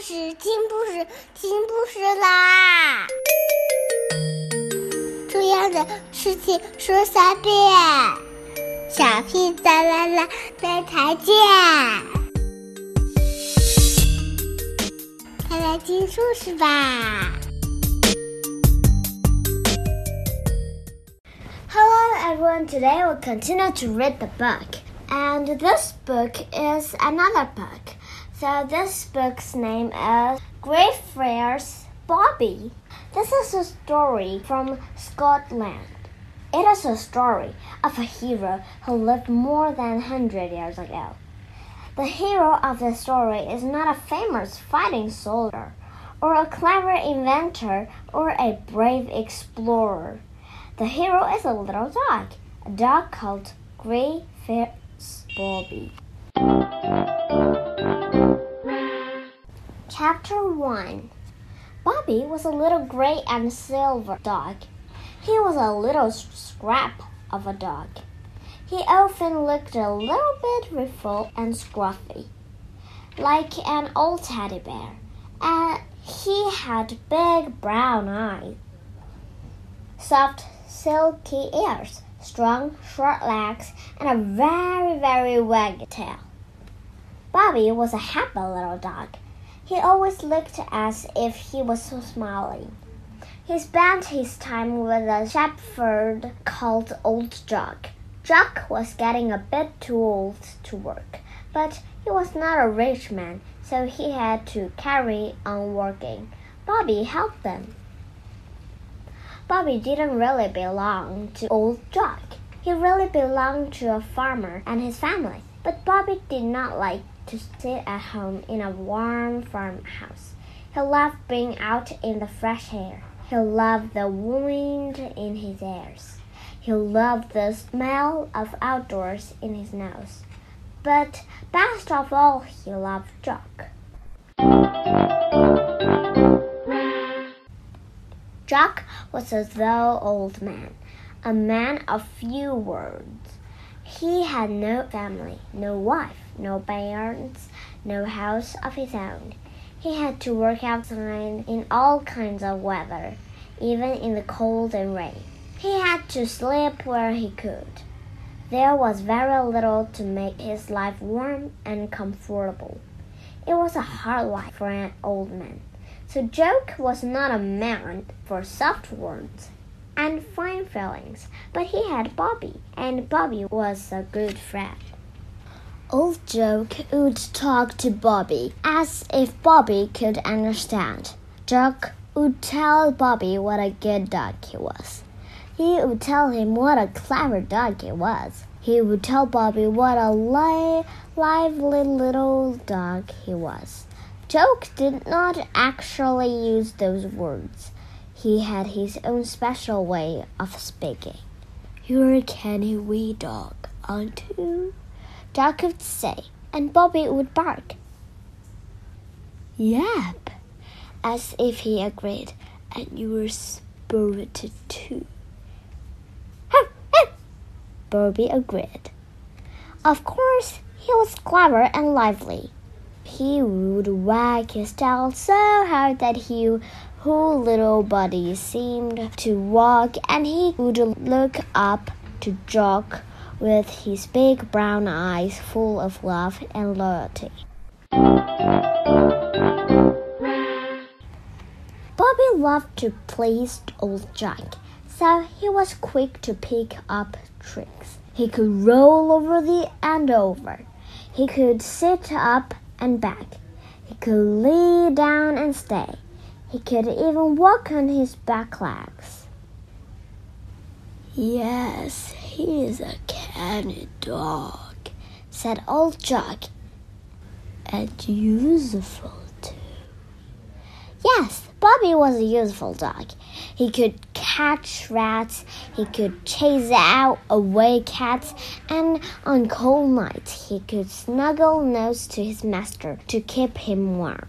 事，听故事，听故事啦！重要的事情说三遍，小屁哒啦啦，明天见！快来听故事吧！Hello everyone, today we'll continue to read the book. And this book is another book. So this book's name is Greyfriars Bobby. This is a story from Scotland. It is a story of a hero who lived more than 100 years ago. The hero of the story is not a famous fighting soldier, or a clever inventor, or a brave explorer. The hero is a little dog, a dog called Greyfriars Bobby. Chapter 1 Bobby was a little gray and silver dog. He was a little scrap of a dog. He often looked a little bit ruffled and scruffy, like an old teddy bear, and he had big brown eyes, soft, silky ears, strong, short legs, and a very, very waggy tail. Bobby was a happy little dog. He always looked as if he was so smiling. He spent his time with a shepherd called Old Jock. Jock was getting a bit too old to work, but he was not a rich man, so he had to carry on working. Bobby helped them. Bobby didn't really belong to Old Jock. He really belonged to a farmer and his family, but Bobby did not like to sit at home in a warm farmhouse. He loved being out in the fresh air. He loved the wind in his ears. He loved the smell of outdoors in his nose. But best of all, he loved Jock. Jock was a dull old man, a man of few words. He had no family, no wife, no parents, no house of his own. He had to work outside in all kinds of weather, even in the cold and rain. He had to sleep where he could. There was very little to make his life warm and comfortable. It was a hard life for an old man. So Jock was not a man for soft words and fine feelings, but he had Bobby, and Bobby was a good friend. Old Jock would talk to Bobby as if Bobby could understand. Jock would tell Bobby what a good dog he was. He would tell him what a clever dog he was. He would tell Bobby what a li lively little dog he was. Jock did not actually use those words. He had his own special way of speaking. You're a canny wee dog, aren't you? Jock would say, and Bobby would bark. Yep, as if he agreed, and you were spirited too. Bobby agreed. Of course, he was clever and lively. He would wag his tail so hard that he whole little body seemed to walk, and he would look up to Jock with his big brown eyes full of love and loyalty. Bobby loved to please old Jock, so he was quick to pick up tricks. He could roll over the and over. He could sit up and back. He could lay down and stay. He could even walk on his back legs. Yes, he is a canny dog, said old Jock. And useful too. Yes, Bobby was a useful dog. He could catch rats, he could chase out away cats, and on cold nights he could snuggle nose to his master to keep him warm.